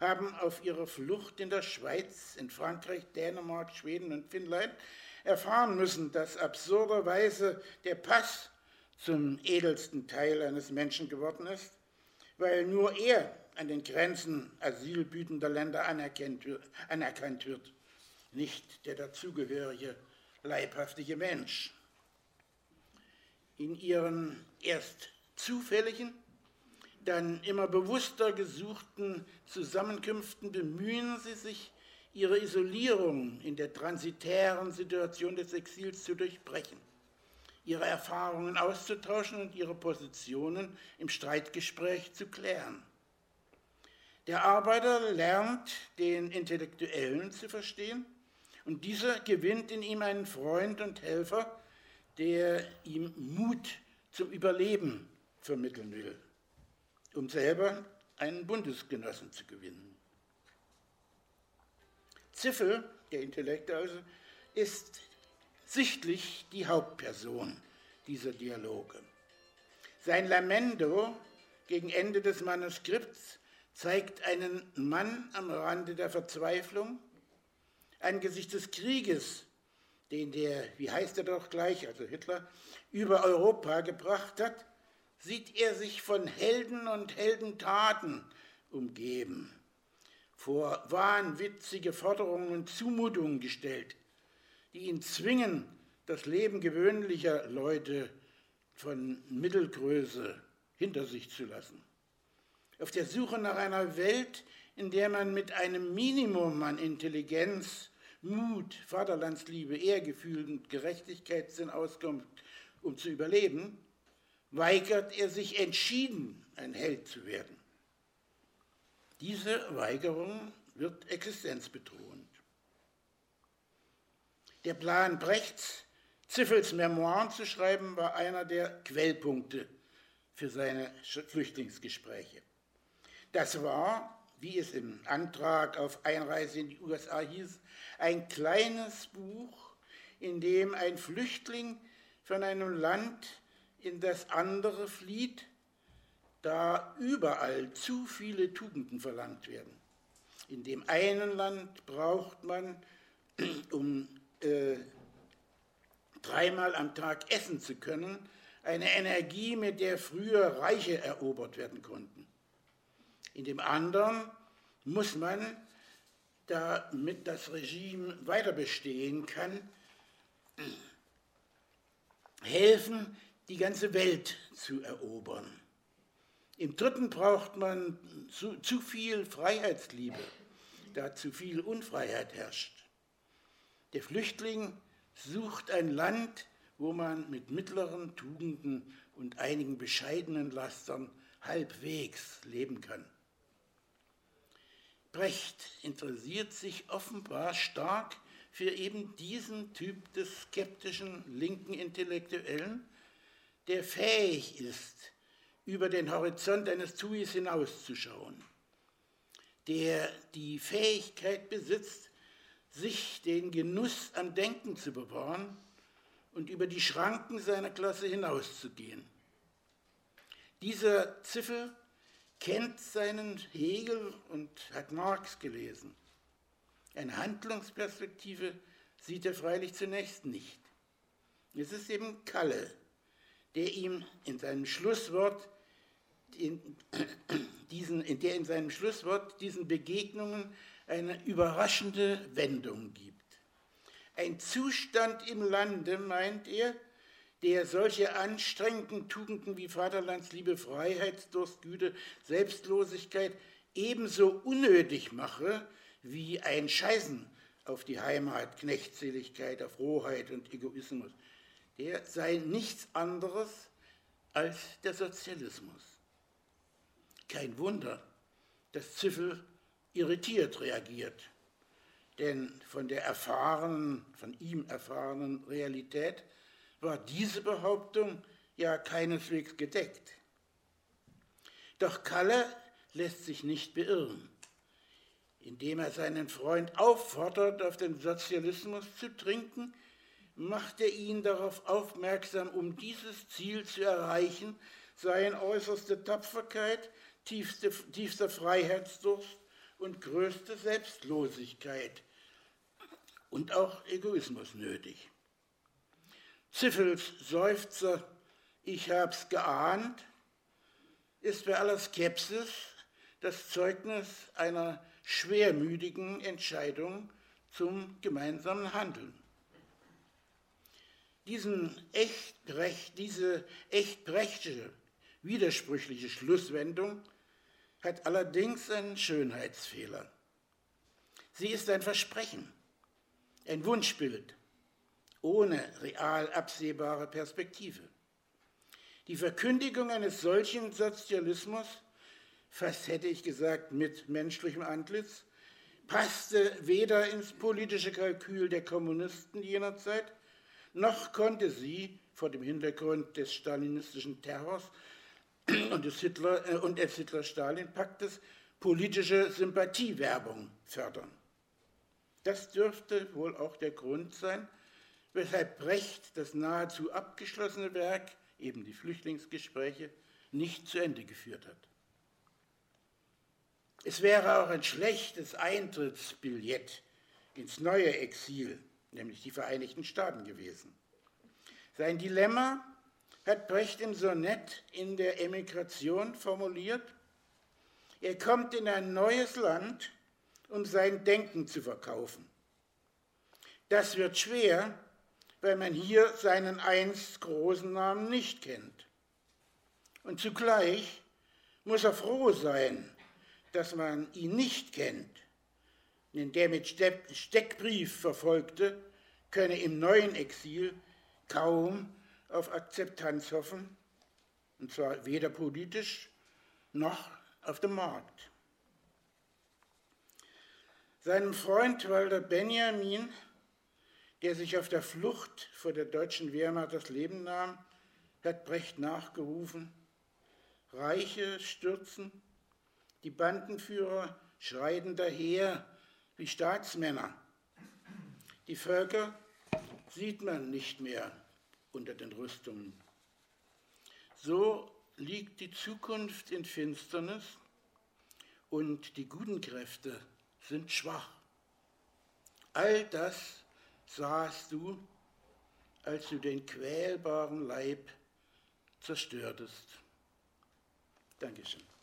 haben auf ihrer Flucht in der Schweiz, in Frankreich, Dänemark, Schweden und Finnland erfahren müssen, dass absurderweise der Pass zum edelsten Teil eines Menschen geworden ist, weil nur er an den Grenzen asylbütender Länder anerkannt wird, nicht der dazugehörige leibhaftige Mensch. In ihren erst zufälligen, dann immer bewusster gesuchten Zusammenkünften bemühen sie sich, ihre Isolierung in der transitären Situation des Exils zu durchbrechen, ihre Erfahrungen auszutauschen und ihre Positionen im Streitgespräch zu klären. Der Arbeiter lernt, den Intellektuellen zu verstehen, und dieser gewinnt in ihm einen Freund und Helfer, der ihm Mut zum Überleben vermitteln will, um selber einen Bundesgenossen zu gewinnen. Ziffel, der Intellekt also, ist sichtlich die Hauptperson dieser Dialoge. Sein Lamento gegen Ende des Manuskripts zeigt einen Mann am Rande der Verzweiflung, angesichts des Krieges, den der, wie heißt er doch gleich, also Hitler, über Europa gebracht hat, sieht er sich von Helden und Heldentaten umgeben vor wahnwitzige Forderungen und Zumutungen gestellt, die ihn zwingen, das Leben gewöhnlicher Leute von Mittelgröße hinter sich zu lassen. Auf der Suche nach einer Welt, in der man mit einem Minimum an Intelligenz, Mut, Vaterlandsliebe, Ehrgefühl und Gerechtigkeitssinn auskommt, um zu überleben, weigert er sich entschieden, ein Held zu werden. Diese Weigerung wird existenzbedrohend. Der Plan Brechts, Ziffels Memoiren zu schreiben, war einer der Quellpunkte für seine Flüchtlingsgespräche. Das war, wie es im Antrag auf Einreise in die USA hieß, ein kleines Buch, in dem ein Flüchtling von einem Land in das andere flieht da überall zu viele Tugenden verlangt werden. In dem einen Land braucht man, um äh, dreimal am Tag essen zu können, eine Energie, mit der früher Reiche erobert werden konnten. In dem anderen muss man, damit das Regime weiter bestehen kann, helfen, die ganze Welt zu erobern. Im dritten braucht man zu, zu viel Freiheitsliebe, da zu viel Unfreiheit herrscht. Der Flüchtling sucht ein Land, wo man mit mittleren Tugenden und einigen bescheidenen Lastern halbwegs leben kann. Brecht interessiert sich offenbar stark für eben diesen Typ des skeptischen linken Intellektuellen, der fähig ist, über den Horizont eines Tuis hinauszuschauen, der die Fähigkeit besitzt, sich den Genuss am Denken zu bewahren und über die Schranken seiner Klasse hinauszugehen. Dieser Ziffel kennt seinen Hegel und hat Marx gelesen. Eine Handlungsperspektive sieht er freilich zunächst nicht. Es ist eben Kalle, der ihm in seinem Schlusswort in, diesen, in der in seinem Schlusswort diesen Begegnungen eine überraschende Wendung gibt. Ein Zustand im Lande, meint er, der solche anstrengenden Tugenden wie Vaterlandsliebe, Freiheitsdurst, Güte, Selbstlosigkeit ebenso unnötig mache wie ein Scheißen auf die Heimat, Knechtseligkeit, auf Rohheit und Egoismus. Der sei nichts anderes als der Sozialismus. Kein Wunder, dass Ziffel irritiert reagiert, denn von der erfahrenen, von ihm erfahrenen Realität war diese Behauptung ja keineswegs gedeckt. Doch Kalle lässt sich nicht beirren. Indem er seinen Freund auffordert, auf den Sozialismus zu trinken, macht er ihn darauf aufmerksam, um dieses Ziel zu erreichen, seien äußerste Tapferkeit, tiefste, tiefster Freiheitsdurst und größte Selbstlosigkeit und auch Egoismus nötig. Ziffels Seufzer, ich hab's geahnt, ist bei aller Skepsis das Zeugnis einer schwermütigen Entscheidung zum gemeinsamen Handeln. Diesen echt, diese echt brechtsche widersprüchliche Schlusswendung hat allerdings einen Schönheitsfehler. Sie ist ein Versprechen, ein Wunschbild ohne real absehbare Perspektive. Die Verkündigung eines solchen Sozialismus, fast hätte ich gesagt mit menschlichem Antlitz, passte weder ins politische Kalkül der Kommunisten jener Zeit, noch konnte sie vor dem Hintergrund des stalinistischen Terrors und des, Hitler, äh, und des Hitler-Stalin-Paktes politische Sympathiewerbung fördern. Das dürfte wohl auch der Grund sein, weshalb Brecht das nahezu abgeschlossene Werk, eben die Flüchtlingsgespräche, nicht zu Ende geführt hat. Es wäre auch ein schlechtes Eintrittsbillett ins neue Exil, nämlich die Vereinigten Staaten gewesen. Sein Dilemma hat Brecht im Sonett in der Emigration formuliert. Er kommt in ein neues Land, um sein Denken zu verkaufen. Das wird schwer, weil man hier seinen einst großen Namen nicht kennt. Und zugleich muss er froh sein, dass man ihn nicht kennt. Denn der mit Steckbrief verfolgte könne im neuen Exil kaum auf Akzeptanz hoffen, und zwar weder politisch noch auf dem Markt. Seinem Freund Walter Benjamin, der sich auf der Flucht vor der deutschen Wehrmacht das Leben nahm, hat Brecht nachgerufen, Reiche stürzen, die Bandenführer schreiten daher wie Staatsmänner. Die Völker sieht man nicht mehr unter den Rüstungen. So liegt die Zukunft in Finsternis und die guten Kräfte sind schwach. All das sahst du, als du den quälbaren Leib zerstörtest. Dankeschön.